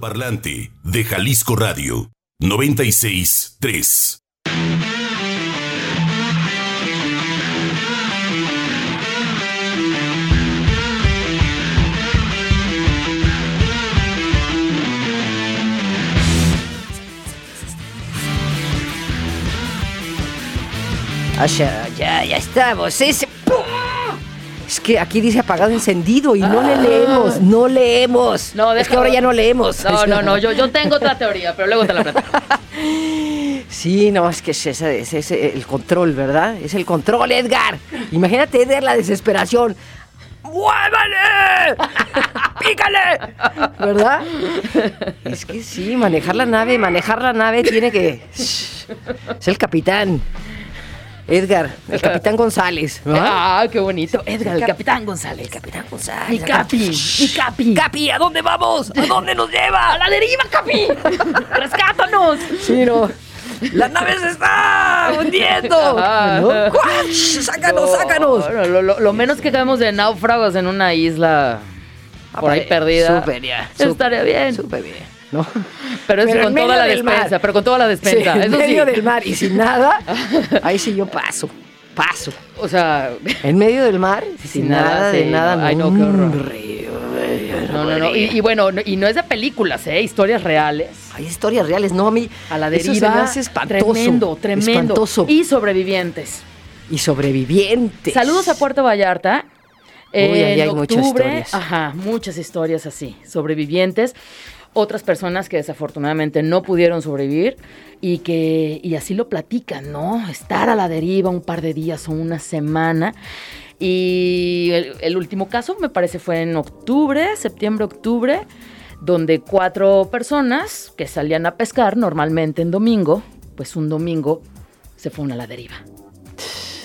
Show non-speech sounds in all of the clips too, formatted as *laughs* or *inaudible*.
Parlante de Jalisco Radio 963. Ah, ya, ya, estamos. Es, es que aquí dice apagado encendido y no le leemos, no leemos. No, es que ahora ya no leemos. No, no, no, yo, yo tengo otra teoría, pero luego te la platico. *laughs* Sí, no, es que es, ese- es ese el control, ¿verdad? Es el control, Edgar. Imagínate, Edgar, la desesperación. ¡Muévale! *laughs* ¡Pícale! ¿Verdad? Es que sí, manejar la nave, manejar la nave tiene que... Es el capitán. Edgar, el capitán González. ¿verdad? Ah, qué bonito. Edgar, el capitán González. El capitán González. Mi capi, mi capi. Capi, ¿a dónde vamos? ¿A dónde nos lleva? ¡A la deriva, capi! *laughs* ¡Rescátanos! Sí, no. La nave se está hundiendo. *laughs* ¡Cuach! ¡Sácanos, sácanos! No, lo, lo- lo menos que sabemos de náufragos en una isla por ahí Ah, perdida. Súper ya. Estaría bien. Súper bien. ¿No? *laughs* Pero eso Pero en con toda la despensa, mar. pero con toda la despensa. Sí, en eso medio sí. del mar y sin nada, *laughs* ahí sí yo paso. Paso. O sea, En medio del mar, *laughs* sin, Sin nada, nada, de sí, nada. no. Ay, no, qué horror. No, no, no. Y, y bueno, no- y no es de películas, ¿eh? Historias reales. Hay historias reales, no a mí. A la Eso deriva. se me hace espantoso. Tremendo, tremendo. Espantoso. Y sobrevivientes. Y sobrevivientes. Saludos a Puerto Vallarta. Uy, en ahí hay muchas historias. ajá, muchas historias así, sobrevivientes. Otras personas que desafortunadamente no pudieron sobrevivir y que y así lo platican, ¿no? Estar a la deriva un par de días o una semana. Y el, el último caso me parece fue en octubre, septiembre, octubre, donde cuatro personas que salían a pescar normalmente en domingo, pues un domingo se fueron a la deriva.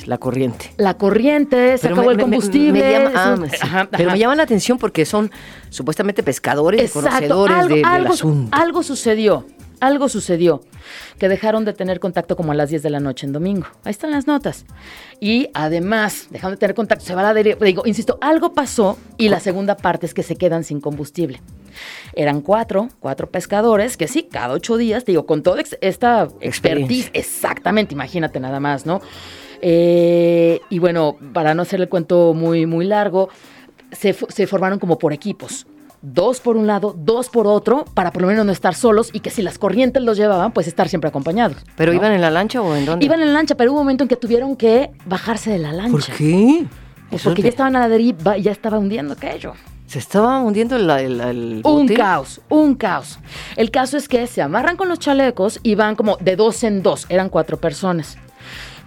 La corriente. La corriente, se Pero acabó me- el me- me- combustible. me llama- ah, eso- sí. ajá, Pero me llama la atención porque son supuestamente pescadores y Exacto, conocedores algo, de- del algo- asunto. algo sucedió, algo sucedió, que dejaron de tener contacto como a las 10 de la noche en domingo. Ahí están las notas. Y además, dejaron de tener contacto, se va a la deriva. Digo, insisto, algo pasó y la segunda parte es que se quedan sin combustible. Eran cuatro, cuatro pescadores que sí, cada ocho días, te digo, con toda esta expertise, Experiencia. exactamente, imagínate nada más, ¿no? Eh, y bueno, para no hacer el cuento muy, muy largo, se, formaron como por equipos. Dos por un lado, dos por otro, para por lo menos no estar solos y que si las corrientes los llevaban, pues estar siempre acompañados. ¿Pero ¿no? iban en la lancha o en dónde? Iban en la lancha, pero hubo un momento en que tuvieron que bajarse de la lancha. ¿Por qué? Pues porque te- ya estaban a la deriva y ya estaba hundiendo aquello. Se estaba hundiendo el, el, el Un caos, un caos. El caso es que se amarran con los chalecos y van como de dos en dos, eran cuatro personas.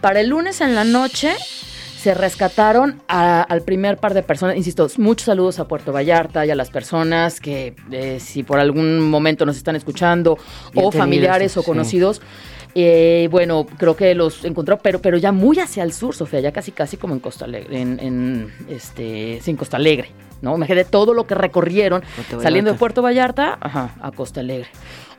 Para el lunes en la noche se rescataron a- al primer par de personas. Insisto, muchos saludos a Puerto Vallarta y a las personas que eh, si por algún momento nos están escuchando Bien o familiares o conocidos. eh, bueno, creo que los encontró, pero, pero ya muy hacia el sur, Sofía, ya casi casi como en Costa Alegre, en, en, este, sí, en Costa Alegre, ¿no? Imagínate todo lo que recorrieron saliendo de. Puerto Vallarta ajá, a Costa Alegre.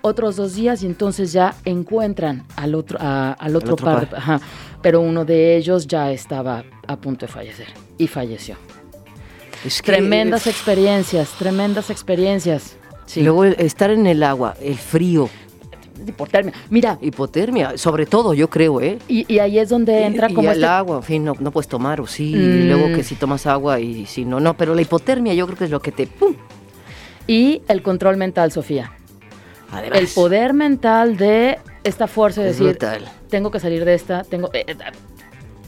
Otros dos días y entonces ya encuentran al otro, a- al otro, otro par, par. ajá, pero uno de ellos ya estaba a punto de fallecer y falleció. Es que- Tremendas experiencias, tremendas experiencias. Sí, Luego el- estar en el agua, el frío, hipotermia. Mira, hipotermia, sobre todo yo creo, ¿eh? y, y ahí es donde entra y, como y este el agua, en fin, no, no puedes tomar, o sí, Mm. y luego que si tomas agua y si no, no, pero la hipotermia yo creo que es lo que te... ¡pum! Y el control mental, Sofía. Además, El poder mental de esta fuerza de es decir, brutal. tengo que salir de esta, tengo... eh, eh,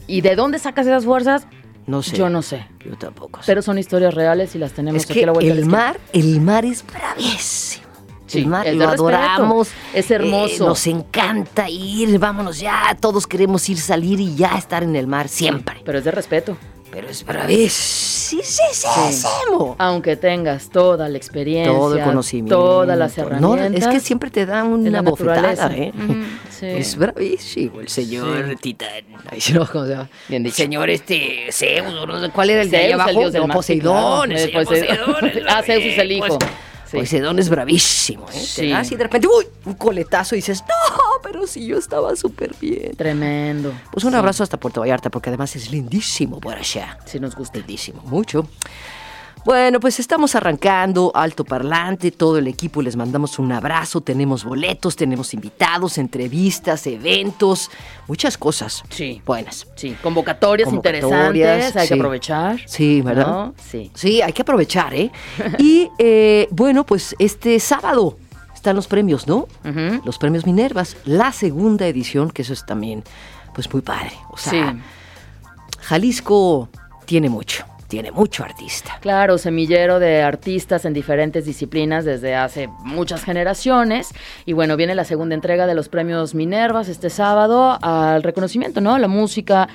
¿Y de dónde sacas esas fuerzas? No sé. Yo no sé. Yo tampoco sé. Pero son historias reales y las tenemos es aquí que a la vuelta el mar, el mar es bravísimo. Sí, el mar lo adoramos. Es hermoso. eh, nos encanta ir, vámonos ya. Todos queremos ir, salir y ya estar en el mar siempre. Pero es de respeto. Pero es bravísimo. Aunque tengas toda la experiencia, Todo el conocimiento. todas las No, herramientas. es que siempre te dan de una bofetada. ¿eh? Ujú, *laughs* sí. Es bravísimo el señor Sí. Titán. Ay, sí, *laughs* no, ¿cómo se llama? Bien dicho. Señor este Zeus, no sé ¿cuál era el de Zeus, ahí el abajo? dios del No, sí, Poseidón, el señor Poseidón. Poseidón. Ah, Zeus es el hijo. Pues, Sí. Poseidón es bravísimo, ¿eh? Sí. Te da así de repente, uy, un coletazo y dices, no, pero si yo estaba súper bien. Tremendo. Pues un Sí, abrazo hasta Puerto Vallarta, porque además es lindísimo por allá. Sí nos gusta. Lindísimo, mucho. Bueno, pues estamos arrancando Alto Parlante, todo el equipo les mandamos un abrazo, tenemos boletos, tenemos invitados, entrevistas, eventos, muchas cosas. Sí. Buenas. Sí, convocatorias, Convocatorias, interesantes, hay sí. que aprovechar. Sí, ¿verdad? ¿no? Sí. Sí, hay que aprovechar, ¿eh? Y eh, bueno, pues este sábado están los premios, ¿no? Los premios Minervas, la segunda edición, que eso es también, pues muy padre. O sea, Sí. Jalisco tiene mucho, tiene mucho artista. Claro, semillero de artistas en diferentes disciplinas desde hace muchas generaciones. Y bueno, viene la segunda entrega de los premios Minervas este sábado al reconocimiento, ¿no? La música,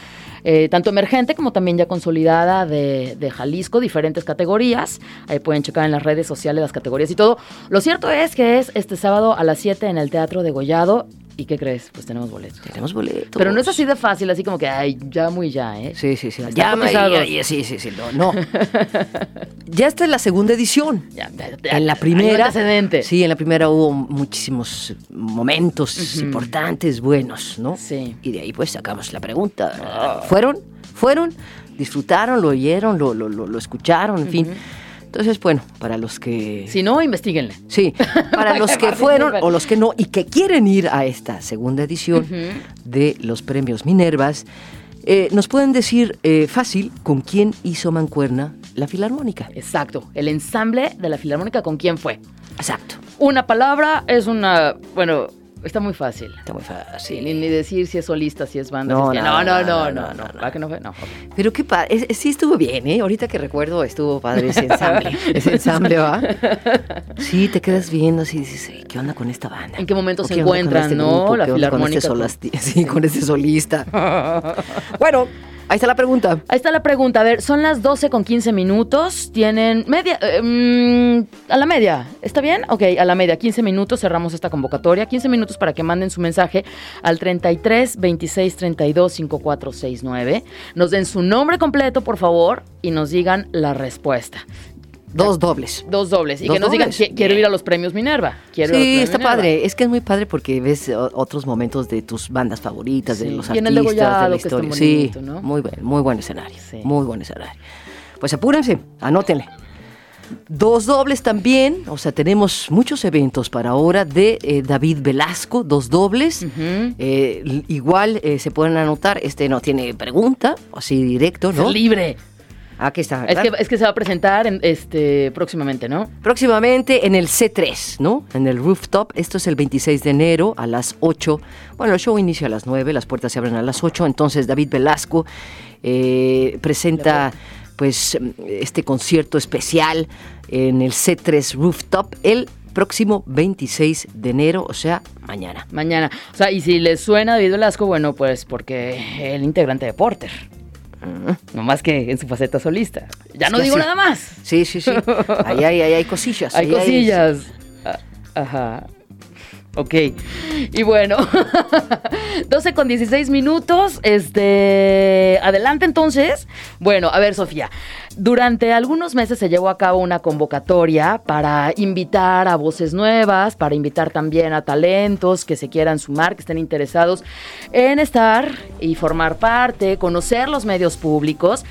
eh, tanto emergente como también ya consolidada de, de Jalisco, diferentes categorías. Ahí pueden checar en las redes sociales las categorías y todo. Lo cierto es que es este sábado a las 7 en el Teatro de Gollado. ¿Y qué crees? Pues tenemos boletos. Tenemos boletos. Pero no es así de fácil, así como que, ay, ya muy ya, ¿eh? Sí, sí, sí. Ya, ya, ya, sí, sí, sí. No, no. *laughs* ya esta es la segunda edición. Ya, ya, ya. En la primera. antecedente. Sí, en la primera hubo muchísimos momentos importantes, buenos, ¿no? Sí. Y de ahí pues sacamos la pregunta. ¿Fueron? ¿Fueron? ¿Disfrutaron? ¿Lo oyeron? ¿Lo, lo, lo, lo escucharon? En fin. Entonces, bueno, para los que. Si no, investiguenle. Sí, *laughs* para los que fueron o los que no y que quieren ir a esta segunda edición de los premios Minervas, eh, nos pueden decir eh, fácil con quién hizo Mancuerna la Filarmónica. Exacto. El ensamble de la Filarmónica, ¿con quién fue? Exacto. Una palabra es una. Bueno, Está muy fácil. Está muy fácil. Ni, ni decir si es solista, si es banda. No, no, no, no, no, no, no, que no fue? No. Pero qué padre. Sí estuvo bien, ¿eh? Ahorita que recuerdo, estuvo padre ese ensamble. ese ensamble, ¿va? Sí, te quedas viendo así y dices, ¿qué onda con esta banda? ¿En qué momento se qué encuentran, este no? Grupo? La filarmónica. Con este, solasta, sí, con este solista. bueno, ahí está la pregunta. Ahí está la pregunta. A ver, son las 12 con 15 minutos. Tienen media. eh, mm, a la media. ¿Está bien? Ok, a la media. 15 minutos cerramos esta convocatoria. 15 minutos para que manden su mensaje al 33 26 32 5469. Nos den su nombre completo, por favor, y nos digan la respuesta. Dos dobles. Dos dobles. Y Dos que nos digan, dobles. "Qui- quiero ir a los premios Minerva. Quiero ir a los Sí, está Minerva". padre. Es que es muy padre porque ves otros momentos de tus bandas favoritas, de los el artistas, de la historia. sí, bonito, ¿no? muy buen, muy buen escenario. Sí. Muy buen escenario. Pues apúrense, anótenle. Dos dobles también, o sea, tenemos muchos eventos para ahora de eh, David Velasco, dos dobles. Eh, igual eh, se pueden anotar, este no tiene pregunta, así directo, ¿no? Libre. Aquí está. Es que, es que se va a presentar en, este, próximamente, ¿no? Próximamente en el C3, ¿no? En el rooftop. Esto es el 26 de enero a las 8. Bueno, el show inicia a las 9, las puertas se abren a las 8. Entonces David Velasco eh, presenta pues este concierto especial en el C3 Rooftop el próximo 26 de enero, o sea, mañana. Mañana. O sea, y si les suena David Velasco, bueno, pues porque el integrante de Porter. No más que en su faceta solista. Ya Es no digo nada más. Sí, sí, sí. Ahí hay, ahí hay cosillas. *laughs* Hay ahí cosillas. Ah, Ajá. Ok. Y bueno, *laughs* 12 con 16 minutos. Este. Adelante entonces. Bueno, a ver, Sofía. Durante algunos meses se llevó a cabo una convocatoria para invitar a voces nuevas, para invitar también a talentos que se quieran sumar, que estén interesados en estar y formar parte, conocer los medios públicos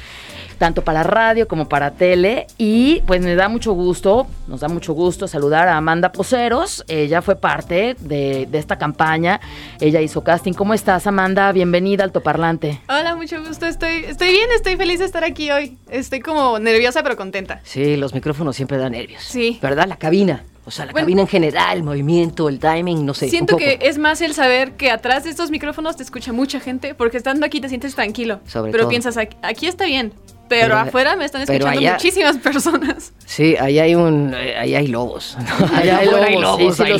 tanto para radio como para tele. Y pues me da mucho gusto, nos da mucho gusto saludar a Amanda Poceros. Ella fue parte de, de esta campaña. Ella hizo casting. ¿Cómo estás, Amanda? Bienvenida al Toparlante. Hola, mucho gusto. Estoy, estoy bien, estoy feliz de estar aquí hoy. Estoy como nerviosa pero contenta. Sí, los micrófonos siempre dan nervios. Sí. ¿Verdad? La cabina. O sea, la Bueno. cabina en general, el movimiento, el timing, no sé. un Siento poco. que es más el saber que atrás de estos micrófonos te escucha mucha gente, porque estando aquí te sientes tranquilo. Sobre pero todo. piensas, aquí, aquí está bien. Pero, Pero- afuera me están escuchando allá- muchísimas personas. Sí, ahí hay un, ahí hay lobos. Ahí *laughs* hay lobos, sí, hay.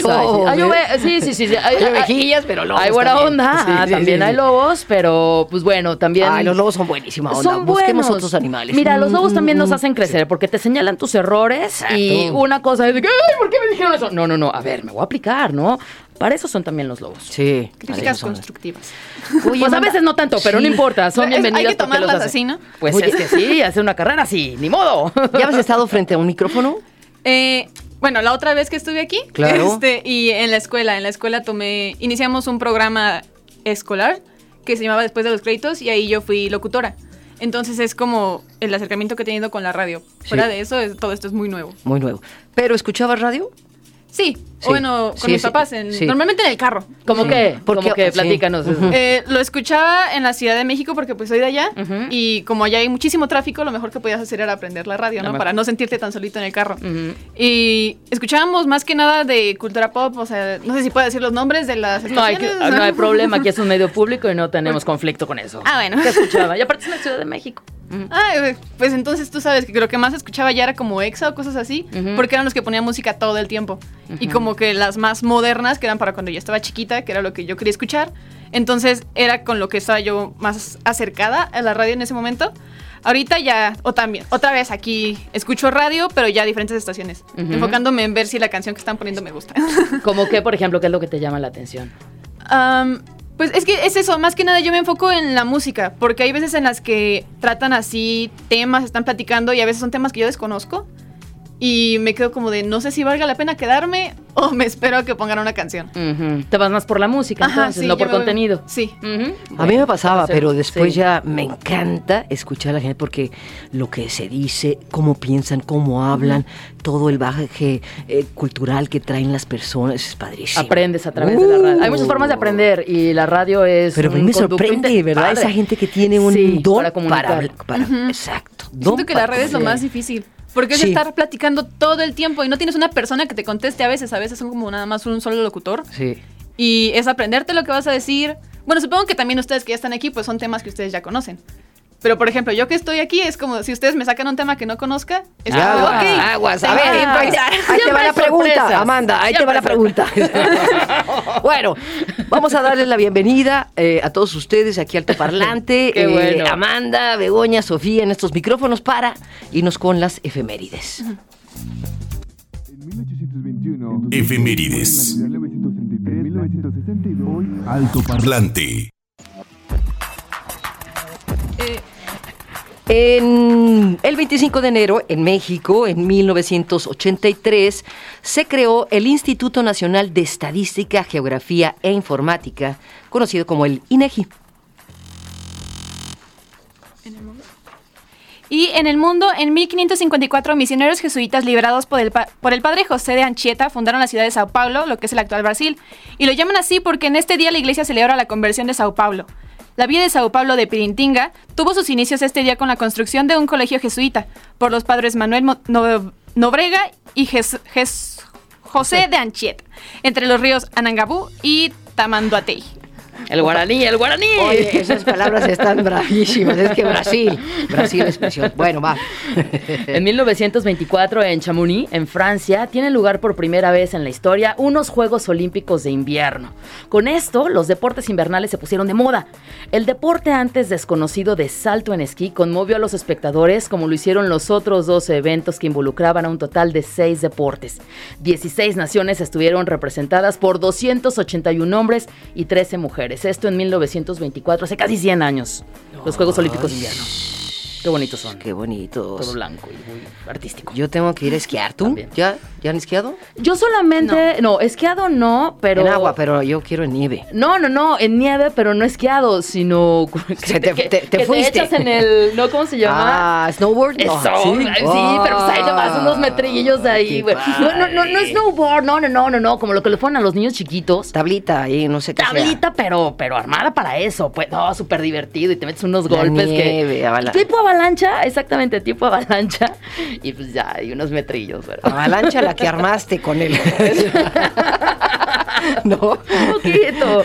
Ove- sí, sí, sí, sí. Hay, ovejillas, pero lobos Hay buena también. onda. Sí, ah, sí, también sí, hay sí. lobos, pero pues bueno, también. Ay, los lobos son buenísima onda. Son Busquemos buenos. otros animales. Mira, los lobos Mm, también mm, nos mm. hacen crecer porque te señalan tus errores y una cosa es de que, ay, ¿por qué me dijeron eso? No, no, no, a ver, me voy a aplicar, ¿no? Para eso son también los lobos. Sí. Críticas constructivas. Oye, *laughs* pues a veces no tanto, pero no importa, son Es- hay que tomarlas así, ¿no? Pues Oye. es que sí, *laughs* hacer una carrera así, ni modo. ¿Ya has estado frente a un micrófono? Eh, bueno, la otra vez que estuve aquí, Claro. este, y en la escuela, en la escuela tomé, iniciamos un programa escolar que se llamaba Después de los créditos y ahí yo fui locutora. Entonces es como el acercamiento que he tenido con la radio. Fuera de eso, es- todo esto es muy nuevo. Muy nuevo. ¿Pero escuchabas radio? Sí, Sí. bueno, con Sí, mis sí, papás, en- sí. normalmente en el carro. ¿Cómo Sí. que? Porque- ¿Cómo que? Platícanos. Eh, lo escuchaba en la Ciudad de México porque pues soy de allá y como allá hay muchísimo tráfico, lo mejor que podías hacer era aprender la radio, ¿no? Para no sentirte tan solito en el carro. Y escuchábamos más que nada de cultura pop, o sea, no sé si puedo decir los nombres de las No hay, que- no hay problema, aquí es un medio *laughs* público y no tenemos conflicto con eso. Ah, bueno. ¿Qué escuchaba? Y aparte es en la Ciudad de México. Ah, eh, pues entonces tú sabes que lo que más escuchaba ya era como Exa o cosas así, porque eran los que ponían música todo el tiempo. Y como que las más modernas, que eran para cuando yo estaba chiquita, que era lo que yo quería escuchar. Entonces era con lo que estaba yo más acercada a la radio en ese momento. Ahorita ya, o también, otra vez aquí escucho radio, pero ya diferentes estaciones, enfocándome en ver si la canción que están poniendo me gusta. Como *laughs* que, por ejemplo, ¿qué es lo que te llama la atención? Am, pues es que es eso, más que nada yo me enfoco en la música, porque hay veces en las que tratan así temas, están platicando y a veces son temas que yo desconozco y me quedo como de no sé si valga la pena quedarme o me espero a que pongan una canción. Ujú. Te vas más por la música, entonces, sí, no por me voy- contenido. Sí. Ujú. A mí me pasaba, Bueno, pero después sí. ya me encanta escuchar a la gente porque lo que se dice, cómo piensan, cómo hablan, todo el bagaje eh, cultural que traen las personas es padrísimo. Aprendes a través de la radio. Hay muchas Uh. formas de aprender y la radio es. Pero a mí me sorprende, ¿verdad? padre. Esa gente que tiene un Sí, don para para, comunicar. para- Exacto. don Siento que la para red es lo más difícil. Porque es Sí. estar platicando todo el tiempo y no tienes una persona que te conteste a veces. A veces son como nada más un solo locutor. Sí. Y es aprenderte lo que vas a decir. Bueno, supongo que también ustedes que ya están aquí, pues son temas que ustedes ya conocen. Pero, por ejemplo, yo que estoy aquí, es como si ustedes me sacan un tema que no conozca, es como, Aguas, ok, aguas. A ver, que ahí te, improvisar. ahí te va la pregunta, sorpresas. Amanda. Ahí te va la pregunta. bueno, vamos a darles la bienvenida eh, a todos ustedes aquí al Parlante. *laughs* Qué bueno. Amanda, Begoña, Sofía en estos micrófonos para irnos con las efemérides. En 1821, Efemérides. En 1933, 1962, Alto Parlante. En el 25 de enero, en México, en 1983, se creó el Instituto Nacional de Estadística, Geografía e Informática, conocido como el INEGI. Y en el mundo, en 1554, misioneros jesuitas liberados por el, por el padre José de Anchieta fundaron la ciudad de Sao Paulo, lo que es el actual Brasil. Y lo llaman así porque en este día la iglesia celebra la conversión de Sao Paulo. La villa de Sao Paulo de Pirintinga tuvo sus inicios este día con la construcción de un colegio jesuita por los padres Manuel Mo- No- Nobrega y Jes- Jes- José de Anchieta, entre los ríos Anangabú y Tamanduatei. El guaraní, el guaraní. Oye, esas palabras están bravísimas. Es que Brasil, Brasil es precioso. Bueno, va. En 1924, en Chamonix, en Francia, tienen lugar por primera vez en la historia unos Juegos Olímpicos de invierno. Con esto, los deportes invernales se pusieron de moda. El deporte antes desconocido de salto en esquí conmovió a los espectadores como lo hicieron los otros 12 eventos que involucraban a un total de 6 deportes. 16 naciones estuvieron representadas por 281 hombres y 13 mujeres. Esto en 1924, hace casi 100 años. Los Juegos Olímpicos de invierno. Qué bonitos son. Qué bonitos. Todo blanco y muy artístico. Yo tengo que ir a esquiar. ¿Tú? También. ¿Ya, ¿Ya han esquiado? Yo solamente, no, esquiado no, pero... En agua, pero yo quiero en nieve. No, no, no, en nieve, pero no esquiado, sino... *laughs* Se te- que- te- te que fuiste. echas en el... ¿No? ¿Cómo se llama? Ah, snowboard. Eso, No, sí, pero pues ahí nomás Ah, unos metrillos ahí, qué güey. No, no, no, no es snowboard, no, no, no, no, no, como lo que le ponen a los niños chiquitos. Tablita ahí, no sé qué sea. Tablita, pero, pero armada para eso, pues, no, súper divertido y te metes unos La golpes nieve, que... avala- Tipo avalancha, exactamente, tipo avalancha, y pues ya, hay unos metrillos, ¿verdad? Avalancha la que armaste con él. *laughs* no. Un poquito,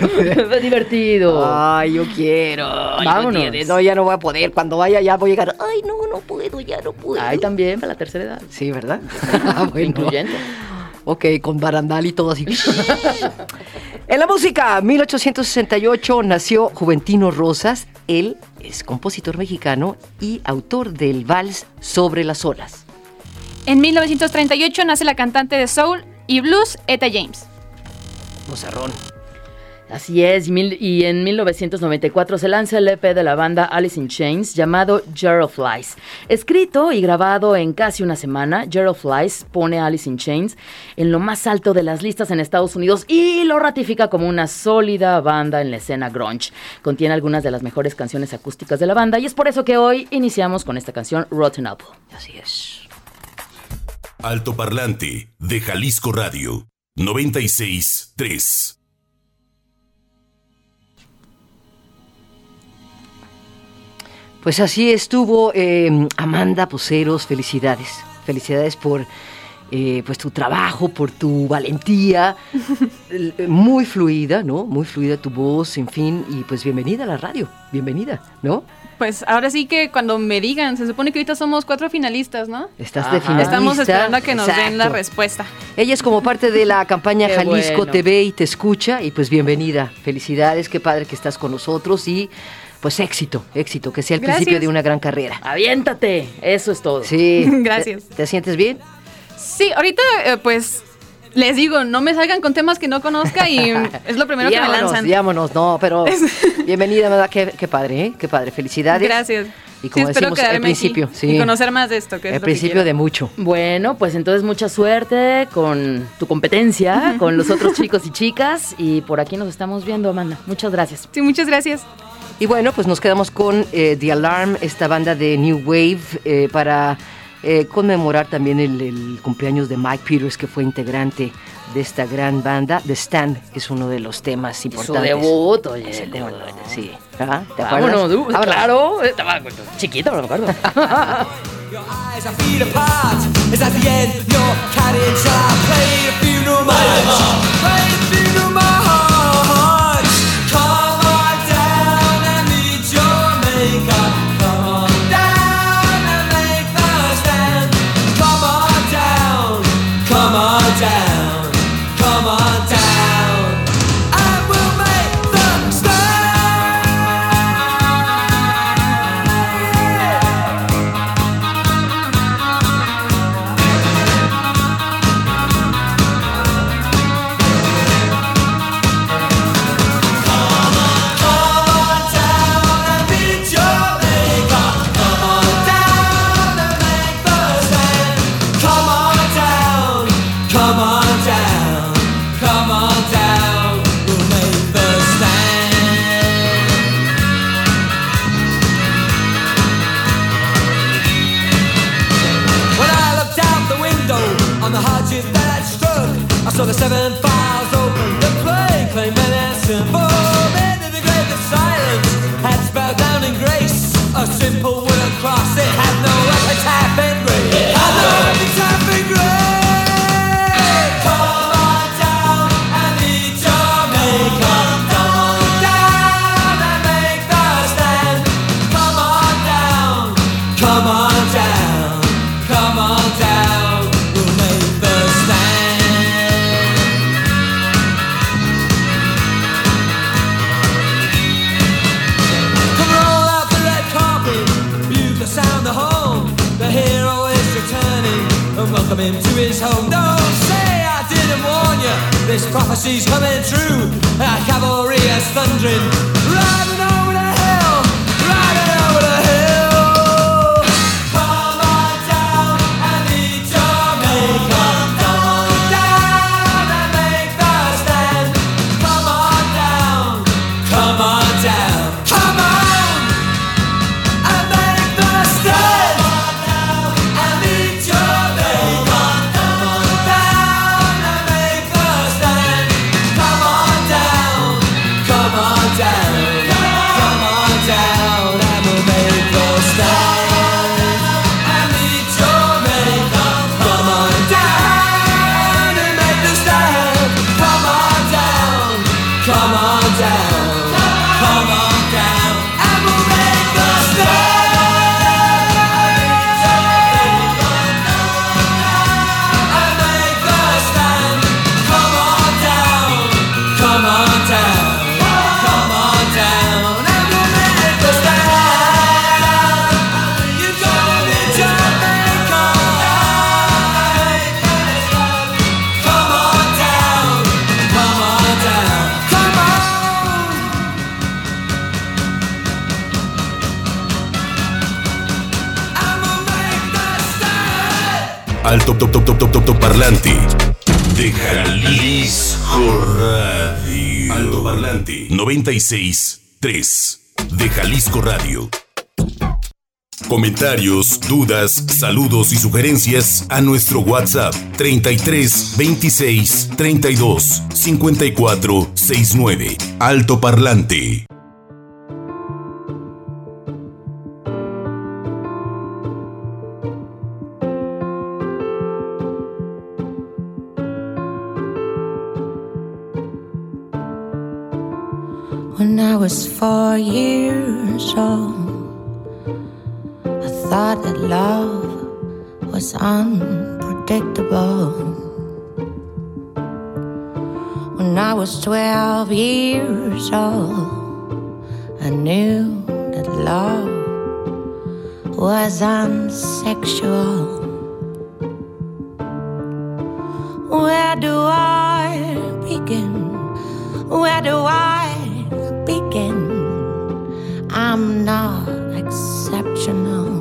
fue divertido. Ay, yo quiero. Ay, no Vámonos. No, ya no voy a poder. Cuando vaya ya voy a llegar. Ay, no, no puedo, ya no puedo. Ahí también, para la tercera edad. Sí, ¿verdad? *laughs* Ah, bueno. Incluyente. Ok, con barandal y todo así. en la música, 1868 nació Juventino Rosas. Él es compositor mexicano y autor del vals Sobre las olas. En 1938 nace la cantante de soul y blues Etta James. Bozarrón. Así es, y en 1994 se lanza el EP de la banda Alice in Chains llamado Jar of Flies. Escrito y grabado en casi una semana, Jar of Flies pone a Alice in Chains en lo más alto de las listas en Estados Unidos y lo ratifica como una sólida banda en la escena grunge. Contiene algunas de las mejores canciones acústicas de la banda y es por eso que hoy iniciamos con esta canción Rotten Apple. Así es. Alto Parlante de Jalisco Radio 96.3. Pues así estuvo eh, Amanda Poceros, felicidades. Felicidades por eh, pues tu trabajo, por tu valentía. *laughs* L- Muy fluida, ¿no? Muy fluida tu voz, en fin. Y pues bienvenida a la radio. Bienvenida, ¿no? Pues ahora sí que cuando me digan, se supone que ahorita somos cuatro finalistas, ¿no? Estás Ajá. de finalista. Estamos esperando a que nos den la respuesta. Ella es como parte de la campaña *laughs* Jalisco bueno. TV y te escucha. Y pues bienvenida. Felicidades, qué padre que estás con nosotros. Y pues éxito, éxito. Que sea el Gracias. principio de una gran carrera. ¡Aviéntate! Eso es todo. Sí. *laughs* Gracias. ¿Te, te sientes bien? Sí, ahorita eh, pues les digo, no me salgan con temas que no conozca y *laughs* es lo primero que me lanzan. diámonos, no, pero *laughs* bienvenida, ¿verdad? Qué, qué padre, ¿eh? Qué padre, felicidades. Gracias. Y como sí, decimos al principio, aquí sí. y conocer más de esto, que El principio de mucho. Bueno, pues entonces mucha suerte con tu competencia, con los otros chicos y chicas. Y por aquí nos estamos viendo, Amanda. Muchas gracias. Sí, muchas gracias. Y bueno, pues nos quedamos con eh, The Alarm, esta banda de New Wave, eh, para eh, conmemorar también el, el cumpleaños de Mike Peters, que fue integrante de esta gran banda. The Stand es uno de los temas Su importantes. debut, oye. Es el debut, no. sí. Ajá, ¿Te acuerdas? Vámonos, du- Vámonos. claro. Estaba chiquita, pero me acuerdo. *laughs* Your eyes are feet apart. Is at the end your carriage shall I play the funeral march? Play the funeral march. I saw the seven files open, the plague claim medicine for men in the grave of silence had spelled down in grace. A simple wooden cross. It had no epitaph in grace. Had no epitaph prophecy's coming through. Our cavalry is thundering, Alto top top top top top top parlante de Jalisco Radio. Alto parlante 96 3 de Jalisco Radio. Comentarios, dudas, saludos y sugerencias a nuestro WhatsApp 33 26 32 54 69. Alto Parlante. Was four years old, I thought that love was unpredictable. When I was 12 years old, I knew that love was unsexual. Where do I begin? Where do I not exceptional.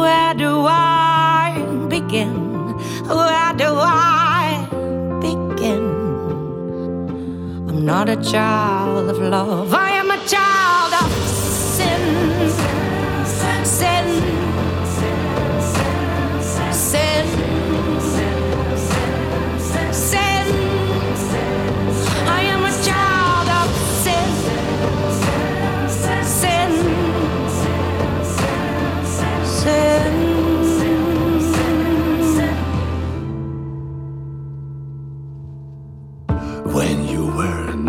Where do I begin? Where do I begin? I'm not a child of love. I am a child of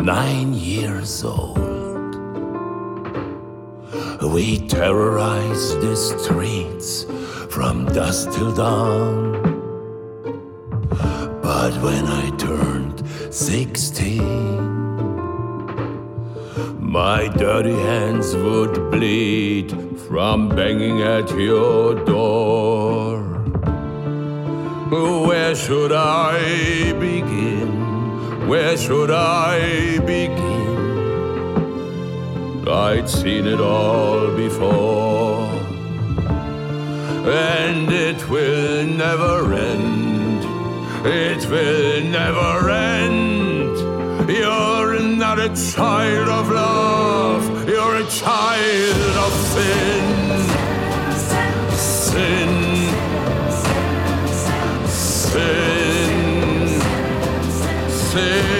nine years old. We terrorized the streets from dusk till dawn. But when I turned 16, my dirty hands would bleed from banging at your door. Where should I begin? Where should I begin? I'd seen it all before, and it will never end. It will never end. You're not a child of love, you're a child of sin. Sin. Sin. Sin.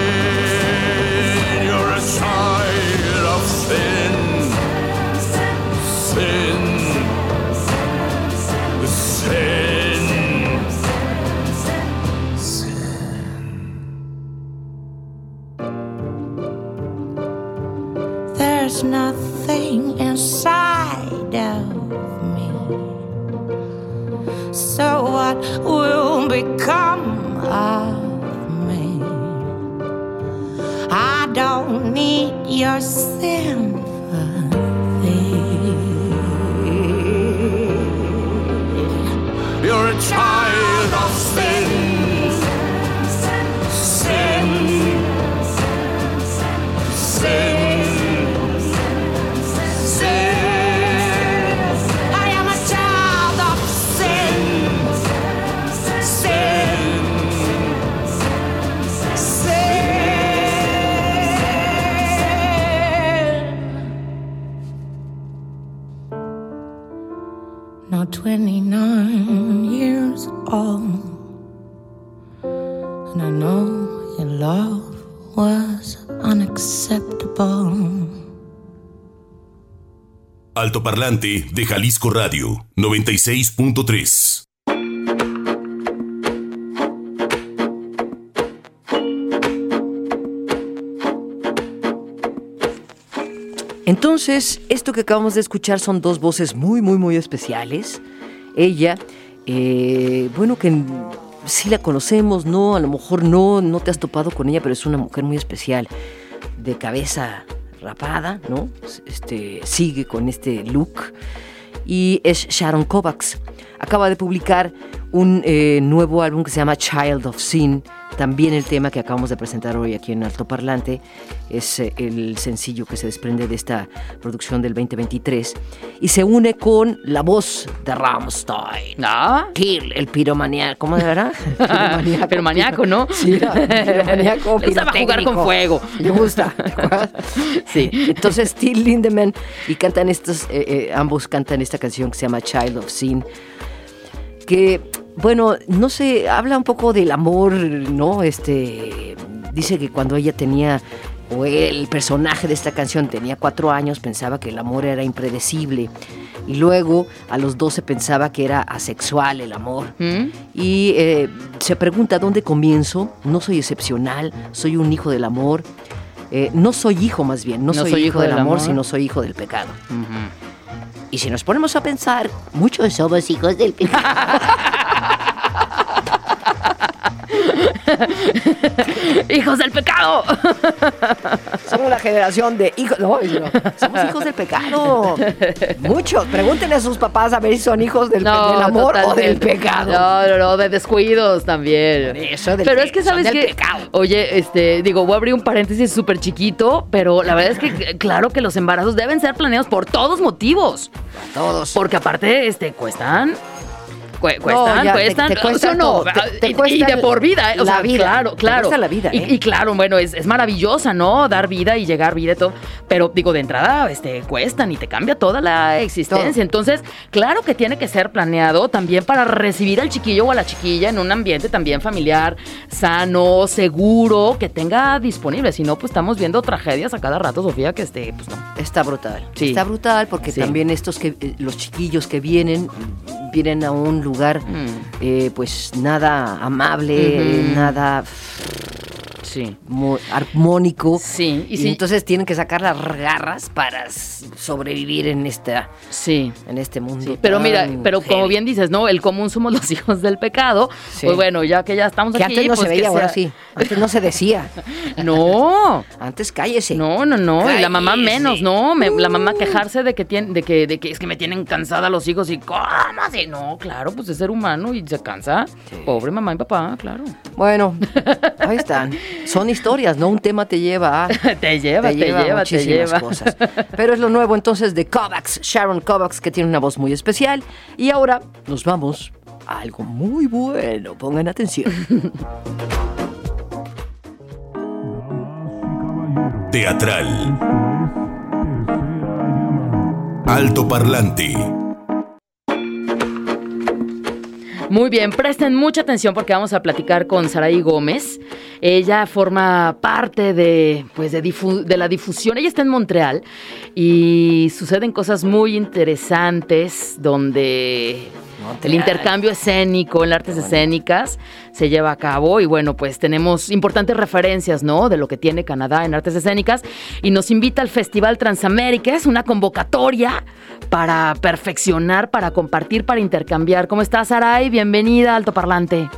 Alto Parlante de Jalisco Radio 96.3. Entonces, esto que acabamos de escuchar son dos voces muy, muy, muy especiales. Ella, eh, bueno, que sí la conocemos, no, a lo mejor no, no te has topado con ella, pero es una mujer muy especial, de cabeza rapada, ¿no? Este, sigue con este look y es Sharon Kovacs. Acaba de publicar un eh, nuevo álbum que se llama Child of Sin. También el tema que acabamos de presentar hoy aquí en Alto Parlante es eh, el sencillo que se desprende de esta producción del 2023 y se une con la voz de Rammstein. Ah, Kill, el piromaníaco, ¿cómo? *laughs* Piromaníaco. pero maníaco, ¿no? Sí, era piromaníaco, Le gustaba jugar con fuego. Me gusta. *laughs* Sí. Entonces, Till Lindemann y cantan estos, eh, eh, ambos cantan esta canción que se llama Child of Sin, que, bueno, no sé, habla un poco del amor, ¿no? Este, dice que cuando ella tenía, o el personaje de esta canción tenía cuatro años, pensaba que el amor era impredecible. Y luego, a los 12, pensaba que era asexual el amor. ¿Mm? Y eh, se pregunta dónde comienzo. No soy excepcional, soy un hijo del amor. Eh, no soy hijo más bien, no, soy, hijo del, amor, sino soy hijo del pecado. Y si nos ponemos a pensar, muchos somos hijos del. *laughs* *laughs* *laughs* ¡Hijos del pecado! Somos la generación de hijos. No, no, somos *laughs* hijos del pecado. Muchos. Pregúntenle a sus papás a ver si son hijos del, del amor o del pecado. No, no, no, de descuidos también. Eso, del pero pe- es que sabes que, pecado. oye, este, digo, voy a abrir un paréntesis súper chiquito, pero la verdad es que claro que los embarazos deben ser planeados por todos motivos, Todos. porque aparte, este, cuestan. Cue- cuestan, te- cuestan, te cuesta ¿sí *laughs* o no? te- te Y- y, cuesta de por vida, ¿eh? o la sea, vida, claro, te claro. cuesta la vida, y, ¿eh? y claro, bueno, es, es maravillosa, ¿no? Dar vida y llegar vida y todo, pero digo, de entrada, este, cuestan y te cambia toda la existencia. Todo. Entonces, claro que tiene que ser planeado también para recibir al chiquillo o a la chiquilla en un ambiente también familiar, sano, seguro, que tenga disponible. Si no, pues estamos viendo tragedias a cada rato, Sofía, que este, pues no. Está brutal. Sí. Está brutal porque Sí. también estos que eh, los chiquillos que vienen vienen a un lugar Mm. eh, pues nada amable, nada Sí. armónico. Sí, y entonces tienen que sacar las garras para sobrevivir en esta Sí. en este mundo. Sí, pero mira, pero como bien dices, ¿no? El común somos los *laughs* hijos del pecado. Sí. Pues bueno, ya que ya estamos que aquí. antes no pues se veía, ahora sí. Antes no se decía. *laughs* No. Antes cállese. No, no, no, y la mamá menos, ¿no? Me- la mamá quejarse de que tiene, de que, de que es que me tienen cansada los hijos y ¿cómo así? No, claro, pues es ser humano y se cansa. Pobre mamá y papá, claro. Bueno, *laughs* ahí están. Son historias, ¿no? Un tema te lleva a *laughs* te lleva, te, lleva, te muchísimas lleva. cosas. Pero es lo nuevo entonces de Kovacs, Sharon Kovacs, que tiene una voz muy especial. Y ahora nos vamos a algo muy bueno. Pongan atención. Teatral. Alto Parlante. Muy bien, presten mucha atención porque vamos a platicar con Saraí Gómez. Ella forma parte de, pues, de, difu- de la difusión. Ella está en Montreal y suceden cosas muy interesantes donde el intercambio escénico en las artes escénicas se lleva a cabo y bueno, pues tenemos importantes referencias, ¿no? De lo que tiene Canadá en artes escénicas y nos invita al Festival Transamérica, es una convocatoria para perfeccionar, para compartir, para intercambiar. ¿Cómo estás, Saray? Bienvenida Alto Parlante.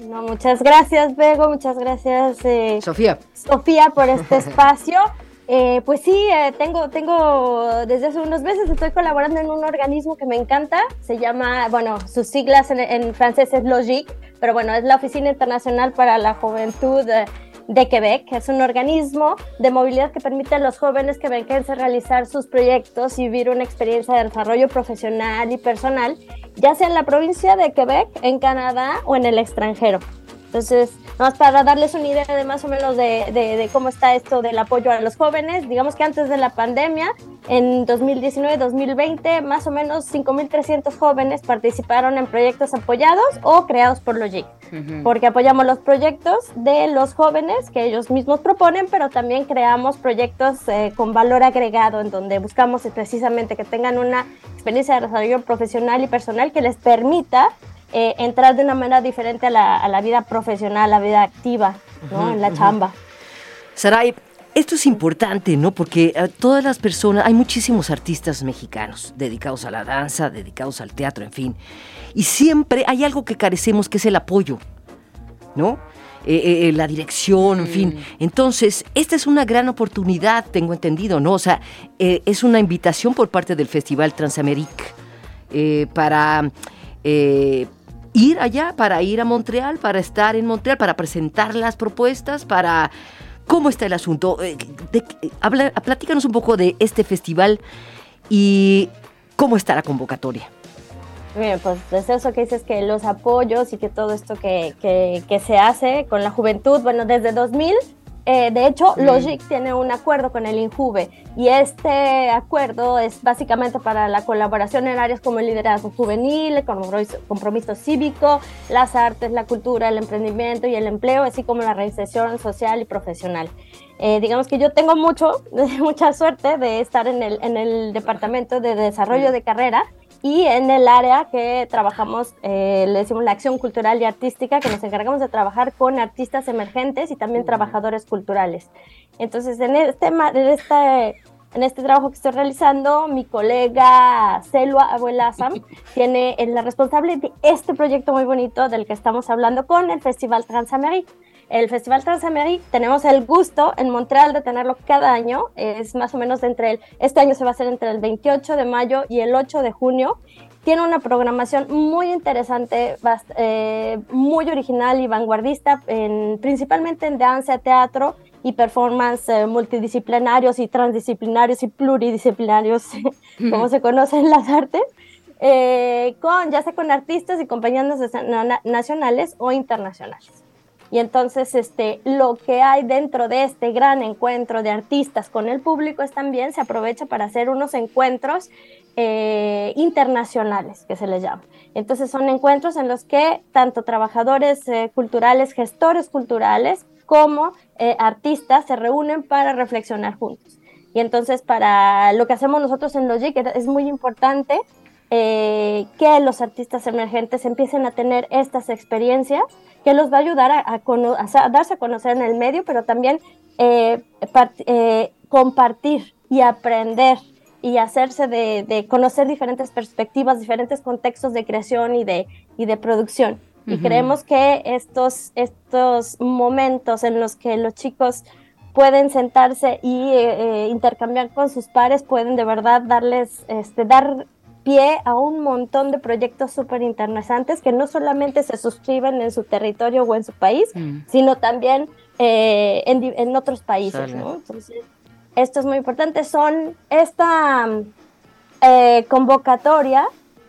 No, muchas gracias, Bego, muchas gracias, eh, Sofía. Sofía, por este espacio. *laughs* Eh, pues sí, eh, tengo, tengo, desde hace unos meses estoy colaborando en un organismo que me encanta, se llama, bueno, sus siglas en, francés es LOGIC, pero bueno, es la Oficina Internacional para la Juventud de Quebec, es un organismo de movilidad que permite a los jóvenes quebequenses realizar sus proyectos y vivir una experiencia de desarrollo profesional y personal, ya sea en la provincia de Quebec, en Canadá o en el extranjero. Entonces, nada más para darles una idea de más o menos de, de- de cómo está esto del apoyo a los jóvenes, digamos que antes de la pandemia, en 2019-2020, más o menos 5.300 jóvenes participaron en proyectos apoyados o creados por Logic, porque apoyamos los proyectos de los jóvenes que ellos mismos proponen, pero también creamos proyectos eh, con valor agregado, en donde buscamos precisamente que tengan una experiencia de desarrollo profesional y personal que les permita eh, entrar de una manera diferente a la, a la vida profesional, a la vida activa, ¿no? en la chamba. Saray, esto es importante, ¿no? Porque eh, todas las personas, hay muchísimos artistas mexicanos dedicados a la danza, dedicados al teatro, en fin. Y siempre hay algo que carecemos, que es el apoyo, ¿no? Eh, eh, la dirección, en fin. Entonces, esta es una gran oportunidad, tengo entendido, ¿no? O sea, eh, es una invitación por parte del Festival Transamérique eh, para ir allá, para ir a Montreal, para estar en Montreal, para presentar las propuestas, para... ¿Cómo está el asunto? Eh, de- habla- platícanos un poco de este festival y cómo está la convocatoria. Bien, pues es eso que dices que los apoyos y que todo esto que, que- que se hace con la juventud, bueno, desde 2000, eh, de hecho, Logic tiene un acuerdo con el INJUVE y este acuerdo es básicamente para la colaboración en áreas como el liderazgo juvenil, el compromiso, compromiso cívico, las artes, la cultura, el emprendimiento y el empleo, así como la reinserción social y profesional. Eh, digamos que yo tengo mucho, *laughs* mucha suerte de estar en el, en el departamento de desarrollo de carrera y en el área que trabajamos, eh, le decimos la acción cultural y artística, que nos encargamos de trabajar con artistas emergentes y también trabajadores culturales. Entonces, en este, en este, en este trabajo que estoy realizando, mi colega Selva Abuelazam *laughs* tiene es la responsable de este proyecto muy bonito del que estamos hablando con el Festival Transamérica. El Festival Transamérica tenemos el gusto en Montreal de tenerlo cada año. Es más o menos entre el, este año se va a hacer entre el 28 de mayo y el 8 de junio. Tiene una programación muy interesante, eh, muy original y vanguardista, en- principalmente en danza, teatro y performance eh, multidisciplinarios y transdisciplinarios y pluridisciplinarios, *laughs* como se conocen las artes, eh, con, ya sea con artistas y compañías naciona- nacionales o internacionales. Y entonces este, lo que hay dentro de este gran encuentro de artistas con el público es también se aprovecha para hacer unos encuentros eh, internacionales, que se les llama. Entonces son encuentros en los que tanto trabajadores eh, culturales, gestores culturales, como eh, artistas se reúnen para reflexionar juntos. Y entonces para lo que hacemos nosotros en Logic es muy importante eh, que los artistas emergentes empiecen a tener estas experiencias que los va a ayudar a, darse a conocer en el medio, pero también eh, part- compartir y aprender y hacerse de, conocer diferentes perspectivas, diferentes contextos de creación y de producción. Y creemos que estos, estos momentos en los que los chicos pueden sentarse y eh, eh, intercambiar con sus pares, pueden de verdad darles, este, dar pie a un montón de proyectos súper interesantes que no solamente se suscriben en su territorio o en su país, Mm. sino también eh, en, en otros países. Entonces, esto es muy importante. Son esta eh, convocatoria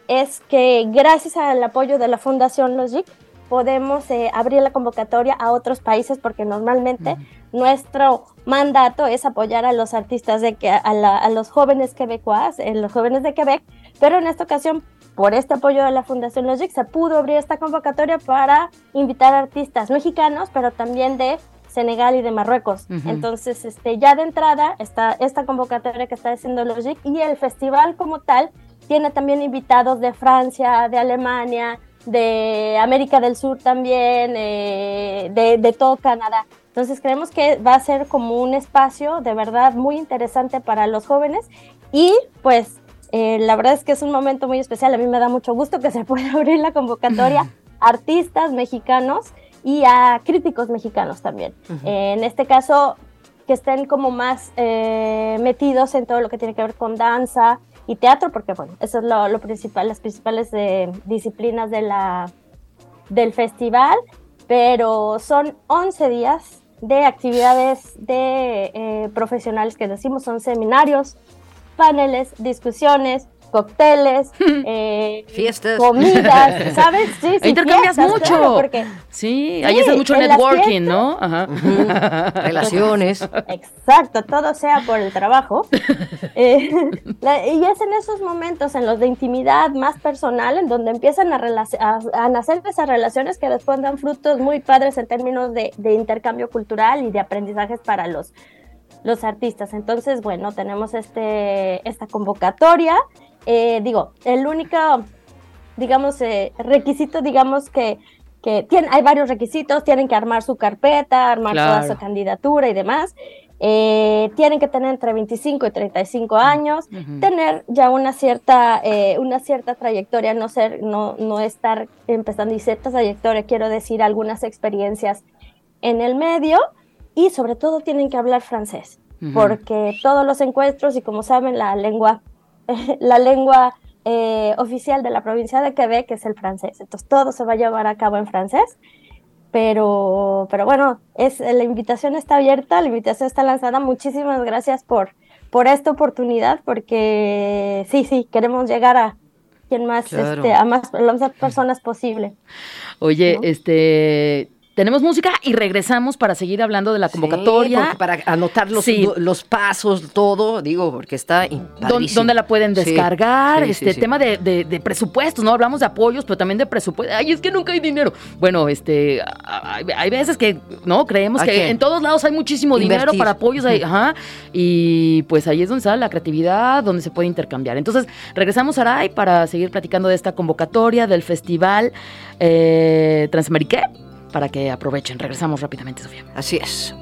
es que gracias al apoyo de la Fundación Logic podemos eh, abrir la convocatoria a otros países porque normalmente nuestro mandato es apoyar a los artistas de que a, la- a los jóvenes quebecuas, eh, los jóvenes de Quebec, pero en esta ocasión por este apoyo de la Fundación Logic se pudo abrir esta convocatoria para invitar artistas mexicanos, pero también de Senegal y de Marruecos. Entonces, este, ya de entrada está esta convocatoria que está haciendo Logic y el festival como tal tiene también invitados de Francia, de Alemania, de América del Sur también, eh, de, de todo Canadá. Entonces creemos que va a ser como un espacio de verdad muy interesante para los jóvenes y pues eh, la verdad es que es un momento muy especial. A mí me da mucho gusto que se *laughs* pueda abrir la convocatoria a *laughs* artistas mexicanos y a críticos mexicanos también. Eh, en este caso, que estén como más metidos en todo lo que tiene que ver con danza y teatro, porque bueno, eso es lo, principal, las principales eh, disciplinas de la, del festival, pero son 11 días de actividades de eh, profesionales que decimos, son seminarios, paneles, discusiones, cócteles, *laughs* eh, Fiestas. comidas, *laughs* ¿sabes? Sí, sí, Intercambias fiestas, mucho. claro, porque Sí, ahí Sí, haces mucho networking, ¿no? Ajá. Relaciones. *laughs* Exacto, todo sea por el trabajo. Eh, la- y es en esos momentos, en los de intimidad más personal, en donde empiezan a, a- a nacer esas relaciones que después dan frutos muy padres en términos de, de intercambio cultural y de aprendizajes para los, los artistas. Entonces, bueno, tenemos este, esta convocatoria. Eh, digo, el único, digamos, eh, requisito, digamos que, que tiene, hay varios requisitos, tienen que armar su carpeta, armar toda Claro. su candidatura y demás. Eh, tienen que tener entre 25 y 35 años, Ujú. tener ya una cierta, eh, una cierta trayectoria, no ser, no, no estar empezando y cierta trayectoria, quiero decir, algunas experiencias en el medio y sobre todo tienen que hablar francés, Ujú. porque todos los encuentros y como saben la lengua, *laughs* la lengua eh, oficial de la provincia de Quebec es el francés. Entonces todo se va a llevar a cabo en francés. Pero, pero bueno, es, la invitación está abierta, la invitación está lanzada. Muchísimas gracias por, por esta oportunidad, porque sí, sí, queremos llegar a quien más, Claro. este, a más, a las más personas posible. Oye, ¿no? este, tenemos música y regresamos para seguir hablando de la convocatoria. para anotar los, Sí. los pasos, todo, digo, porque está in- ¿Dó- padrísimo. ¿Dónde la pueden descargar? sí, este tema de, de- de presupuestos, ¿no? Hablamos de apoyos, pero también de presupuesto. Ay, es que nunca hay dinero. Bueno, este, hay, hay veces que, ¿no? Creemos que, en todos lados hay muchísimo dinero para apoyos. ahí, ajá, y pues ahí es donde está la creatividad, donde se puede intercambiar. Entonces, regresamos a Aray para seguir platicando de esta convocatoria del Festival eh, para que aprovechen. Regresamos rápidamente, Sofía. Así es.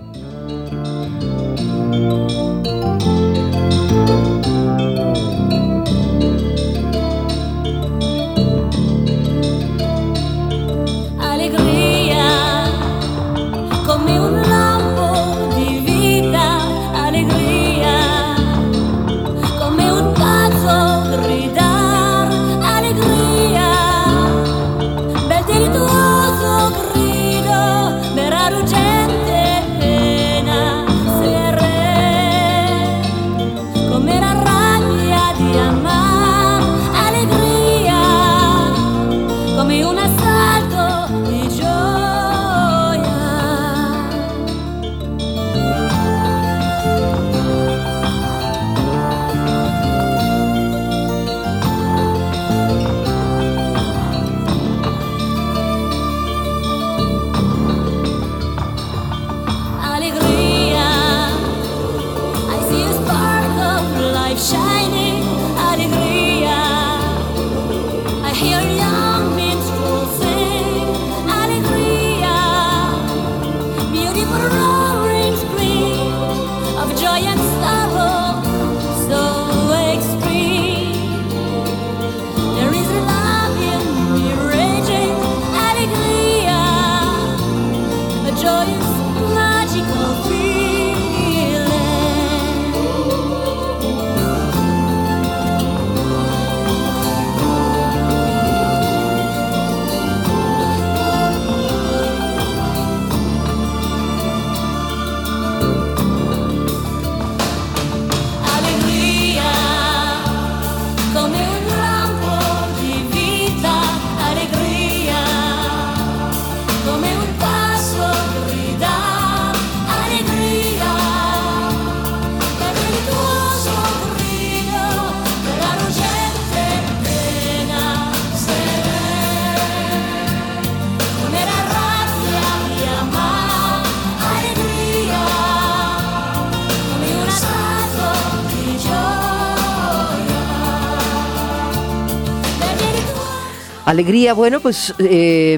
Alegría, bueno, pues eh,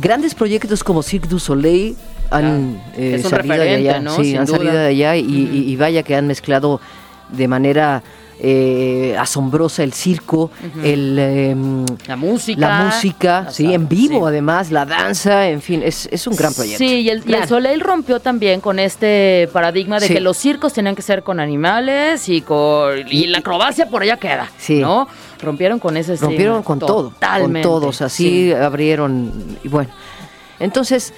grandes proyectos como Cirque du Soleil han eh, salido de allá, ¿no? sí, Sin han duda. salido de allá y, y- y vaya que han mezclado de manera eh, asombrosa el circo, el, em, La música. la música, la sí, en vivo sí. además, la danza, en fin, es, es un gran proyecto. Sí, y el, y el. Soleil rompió también con este paradigma de Sí. que los circos tenían que ser con animales y con y la acrobacia por allá queda, Sí. ¿no? Rompieron con ese rompieron con todo, Totalmente. con todos, así Sí. abrieron y bueno. Entonces,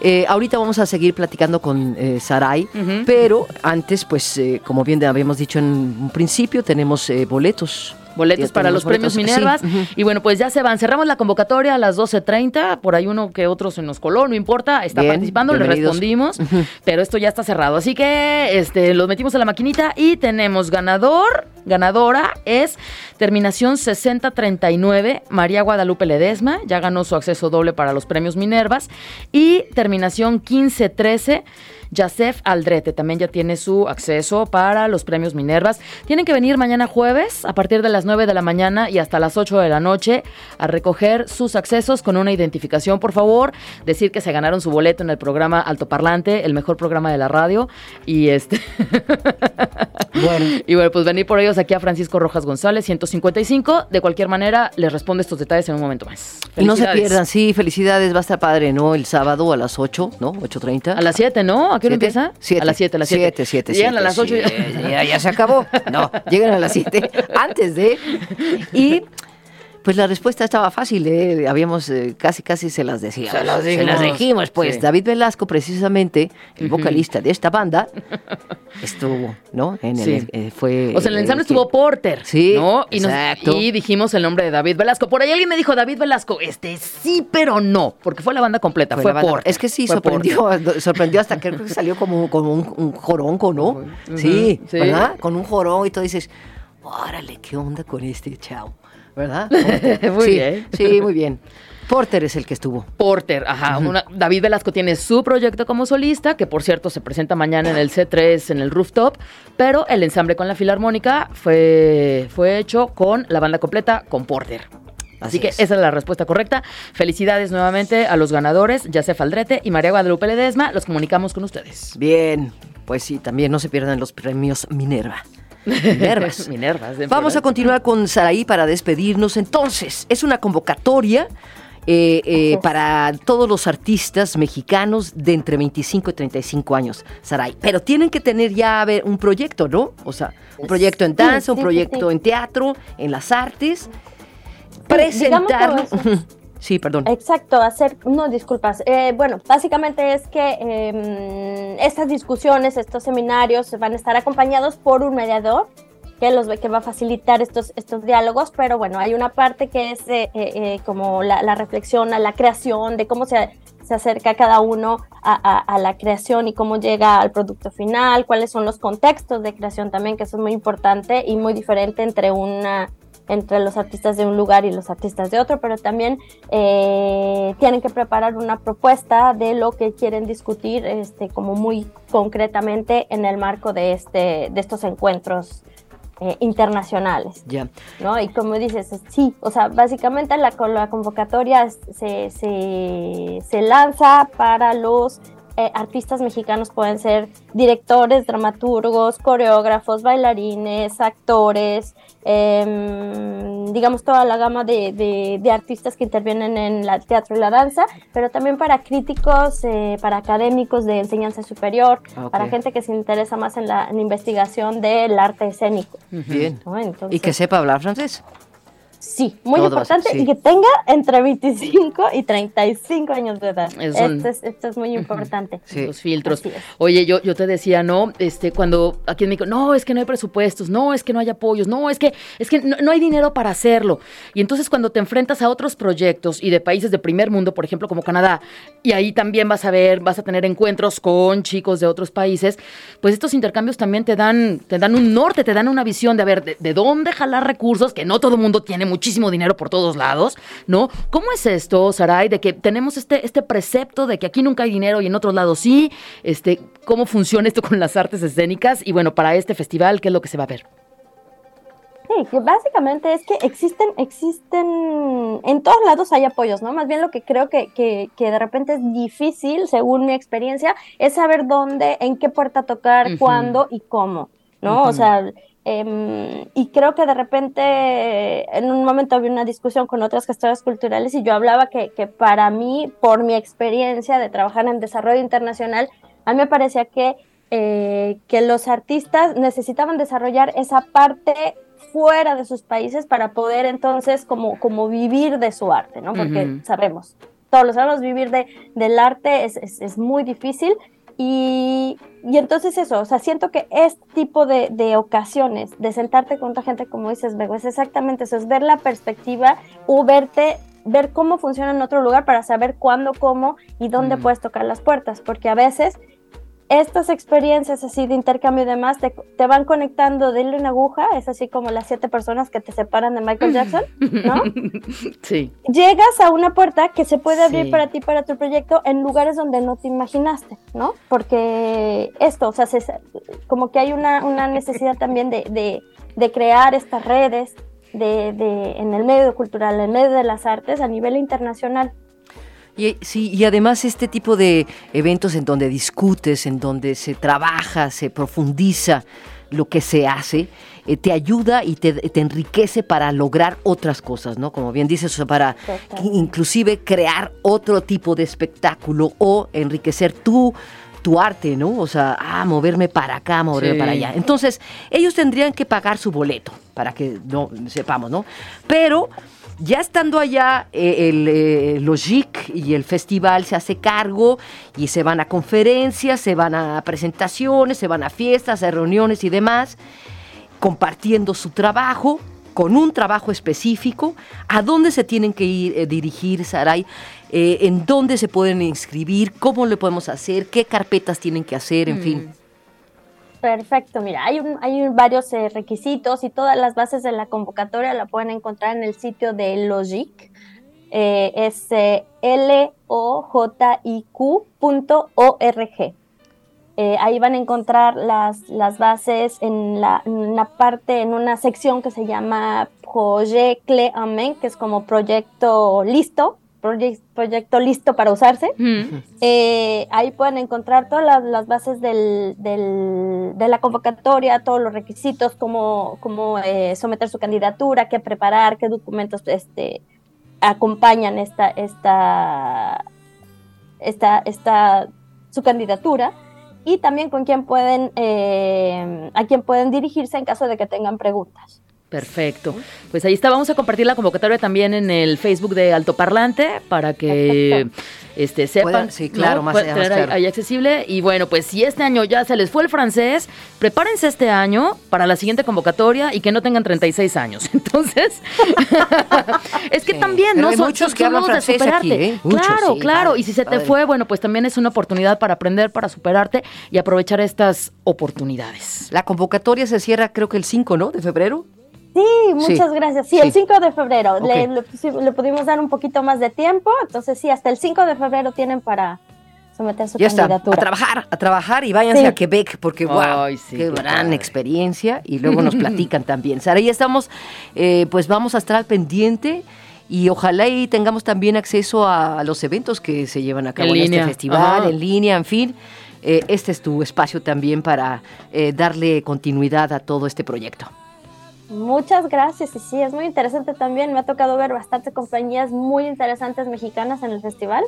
eh, ahorita vamos a seguir platicando con eh, Sarai, pero antes, pues, eh, como bien habíamos dicho en un principio, tenemos eh, boletos. Boletos Ya para los premios sí, Minervas. Y bueno, pues ya se van. Cerramos la convocatoria a las 12.30. Por ahí uno que otro se nos coló, no importa. Está Bien, participando, le respondimos. Pero esto ya está cerrado. Así que este, los metimos a la maquinita y tenemos ganador. Ganadora es terminación 6039, María Guadalupe Ledesma. Ya ganó su acceso doble para los premios Minervas. Y terminación 1513. Yasef Aldrete también ya tiene su acceso para los premios Minervas. Tienen que venir mañana jueves a partir de las 9 de la mañana y hasta las 8 de la noche a recoger sus accesos con una identificación, por favor. Decir que se ganaron su boleto en el programa Altoparlante, el mejor programa de la radio. Y este. *laughs* Bueno, Y bueno, pues venir por ellos aquí a Francisco Rojas González, 155. De cualquier manera, les respondo estos detalles en un momento más. y no se pierdan, sí, felicidades, va a estar padre, ¿no? El sábado a las 8, ¿no? 8.30. A las 7, ¿no? Qué hora empieza? Siete. A las 7, a las 7. Siete, siete, Llegan siete, a las 8. siete. Ya, ya se acabó. No, llegan a las 7 antes de. Y pues la respuesta estaba fácil, ¿eh? habíamos eh, casi casi se las decíamos. Se las Se dijimos. las dijimos, pues Sí. David Velasco, precisamente, el vocalista de esta banda, *laughs* estuvo, ¿no? En el, Sí. eh, fue, O sea, en el ensamble que- estuvo Porter. Sí, ¿no? Y, nos- y dijimos el nombre de David Velasco. Por ahí alguien me dijo David Velasco. Este sí, pero no. Porque fue la banda completa. Fue, Fue banda- Porter. Es que sí, sorprendió, *laughs* sorprendió hasta que creo que salió como, como un, un joronco, ¿no? Sí, sí. ¿verdad? Con un jorón y todo dices, órale, ¿qué onda con este chao? ¿Verdad? *laughs* Muy Sí, bien. Sí, muy bien. Porter es el que estuvo. Porter, ajá. una- David Velasco tiene su proyecto como solista, que por cierto se presenta mañana en el C3 en el rooftop, pero el ensamble con la filarmónica fue, fue hecho con la banda completa, con Porter. Así, Así que es. esa es la respuesta correcta. Felicidades nuevamente a los ganadores, Yacef Aldrete y María Guadalupe Ledesma. Los comunicamos con ustedes. Bien, pues sí, también no se pierdan los premios Minerva. Minervas. *laughs* Minervas. Vamos a continuar con Saraí para despedirnos. Entonces, es una convocatoria eh, eh, para todos los artistas mexicanos de entre 25 y 35 años, Saray. Pero tienen que tener ya a ver, un proyecto, ¿no? O sea, un proyecto en danza, un proyecto en teatro, en las artes. digamos Presentarlo. *laughs* Sí, perdón. Exacto, hacer, no, disculpas. Eh, bueno, básicamente es que eh, estas discusiones, estos seminarios van a estar acompañados por un mediador que los que va a facilitar estos, estos diálogos, pero bueno, hay una parte que es eh, eh, como la, la reflexión a la creación, de cómo se, se acerca cada uno a, a- a la creación y cómo llega al producto final, cuáles son los contextos de creación también, que eso es muy importante y muy diferente entre una entre los artistas de un lugar y los artistas de otro, pero también eh, tienen que preparar una propuesta de lo que quieren discutir, este, como muy concretamente en el marco de este, de estos encuentros eh, internacionales. Ya. ¿no? Y como dices, es- sí, o sea, básicamente la, la convocatoria se, se lanza para los eh, artistas mexicanos, pueden ser directores, dramaturgos, coreógrafos, bailarines, actores, em, digamos toda la gama de, de- de artistas que intervienen en el teatro y la danza, pero también para críticos, eh, para académicos de enseñanza superior, Ah, para gente que se interesa más en la en investigación del arte escénico. Bien. ¿no? Y que sepa hablar francés. Sí, muy Todo ser- importante sí. y que tenga entre 25 y 35 años de edad. Es un- Esto, es, esto es muy importante. Sí. Los filtros. Oye, yo, yo te decía, no, este, cuando aquí en México, no, es que no hay presupuestos, no, es que no hay apoyos, no, es que, es que no, no hay dinero para hacerlo. Y entonces cuando te enfrentas a otros proyectos y de países de primer mundo, por ejemplo, como Canadá, y ahí también vas a ver, vas a tener encuentros con chicos de otros países, pues estos intercambios también te dan, te dan un norte, te dan una visión de a ver de, de dónde jalar recursos, que no todo el mundo tiene muchísimo dinero por todos lados, ¿no? ¿Cómo es esto, Saray, de que tenemos este, este precepto de que aquí nunca hay dinero y en otros lados sí? Este, ¿Cómo funciona esto con las artes escénicas? Y bueno, para este festival, ¿qué es lo que se va a ver? Sí, que básicamente es que existen, existen, en todos lados hay apoyos, ¿no? Más bien lo que creo que, que, que de repente es difícil, según mi experiencia, es saber dónde, en qué puerta tocar, cuándo y cómo, ¿no? O sea, em, y creo que de repente en un momento había una discusión con otras gestoras culturales y yo hablaba que, que para mí, por mi experiencia de trabajar en desarrollo internacional, a mí me parecía que, eh, que los artistas necesitaban desarrollar esa parte fuera de sus países para poder entonces como, como vivir de su arte, ¿no? Porque sabemos, todos lo sabemos, vivir de, del arte es, es, es muy difícil y, y entonces eso, o sea, siento que este tipo de, de ocasiones, de sentarte con otra gente, como dices, Bego, es exactamente eso, es ver la perspectiva o verte, ver cómo funciona en otro lugar para saber cuándo, cómo y dónde Mm. puedes tocar las puertas, porque a veces estas experiencias así de intercambio y demás te, te van conectando de hilo en aguja, es así como las siete personas que te separan de Michael Jackson, ¿no? *laughs* Sí. Llegas a una puerta que se puede abrir Sí. para ti, para tu proyecto, en lugares donde no te imaginaste, ¿no? Porque esto, o sea, se- como que hay una, una necesidad también de, de- de crear estas redes de, de- en el medio cultural, en el medio de las artes a nivel internacional. Y, sí, y además este tipo de eventos en donde discutes, en donde se trabaja, se profundiza lo que se hace, eh, te ayuda y te, te enriquece para lograr otras cosas, ¿no? Como bien dices, o sea, para inclusive crear otro tipo de espectáculo o enriquecer tu, tu arte, ¿no? O sea, ah, moverme para acá, moverme Sí. para allá. Entonces, ellos tendrían que pagar su boleto, para que no sepamos, ¿no? Pero ya estando allá, eh, el eh, Logic y el festival se hace cargo y se van a conferencias, se van a presentaciones, se van a fiestas, a reuniones y demás, compartiendo su trabajo con un trabajo específico, a dónde se tienen que ir, eh, dirigir, Saray, Eh, en dónde se pueden inscribir, cómo lo podemos hacer, qué carpetas tienen que hacer, en fin. Perfecto, mira, hay, hay varios eh, requisitos y todas las bases de la convocatoria la pueden encontrar en el sitio de Logic. Eh, es eh, lojiq.org. Eh, ahí van a encontrar las, las bases en, la, en una parte, en una sección que se llama Projet Clé en main, que es como proyecto listo, proye- proyecto listo para usarse. Eh, ahí pueden encontrar todas las, las bases del, del- de la convocatoria, todos los requisitos, cómo, cómo eh, someter su candidatura, qué preparar, qué documentos este, acompañan esta, esta, esta, esta, su candidatura y también con quién pueden, eh, a quién pueden dirigirse en caso de que tengan preguntas. Perfecto. Pues ahí está. Vamos a compartir la convocatoria también en el Facebook de Altoparlante para que este, sepan. Sí, claro, más allá, más tener ahí- claro. ahí accesible. Y bueno, pues si este año ya se les fue el francés, prepárense este año para la siguiente convocatoria y que no tengan 36 años. *laughs* Entonces, *laughs* es que Sí. también, ¿no? hay muchos que son hablan de aquí, superarte. ¿eh? Muchos, claro, sí, claro. Y si se te fue, bueno, pues también es una oportunidad para aprender, para superarte y aprovechar estas oportunidades. La convocatoria se cierra creo que el 5, ¿no? De febrero. Sí, muchas gracias. Sí, Sí. el 5 de febrero. Le, le le pudimos dar un poquito más de tiempo, entonces sí, hasta el 5 de febrero tienen para someter su Ya está, a candidatura. trabajar, a trabajar y váyanse Sí. a Quebec porque wow, Ay, qué qué gran padre. experiencia y luego *laughs* nos platican también. Sara, ya estamos, eh, pues vamos a estar al pendiente y ojalá y tengamos también acceso a, a los eventos que se llevan a cabo En en, línea, este festival, ajá. en línea, en fin. Eh, este es tu espacio también para eh, darle continuidad a todo este proyecto. Muchas gracias, y sí, es muy interesante también. Me ha tocado ver bastantes compañías muy interesantes mexicanas en el festival.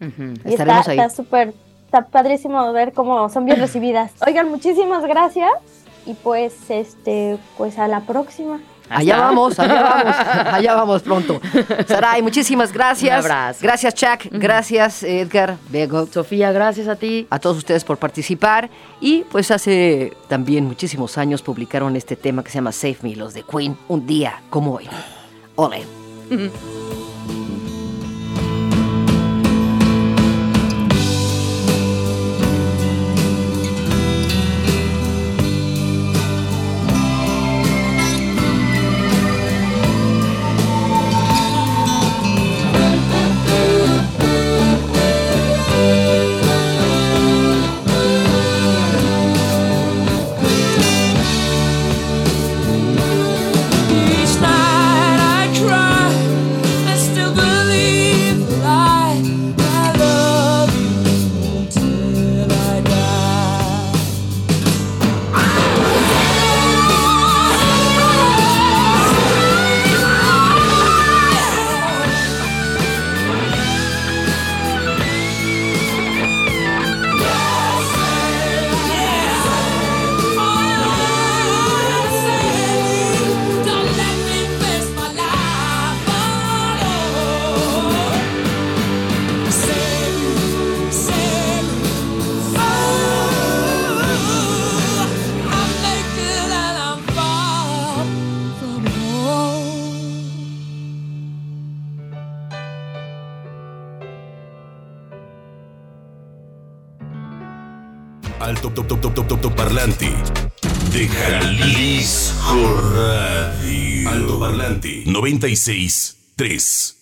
Y está Estaremos está súper, está padrísimo ver cómo son bien *clears throat* recibidas. Oigan, muchísimas gracias. Y pues, este, pues a la próxima. Allá vamos, allá vamos, *laughs* allá vamos pronto. Saray, muchísimas gracias. Un abrazo. Gracias, Chuck. Gracias, Edgar, Bego. Sofía, gracias a ti. a todos ustedes por participar y pues hace también muchísimos años publicaron este tema que se llama Save Me, los de Queen, un día como hoy. Ole. 96 3 de Jalisco Radio.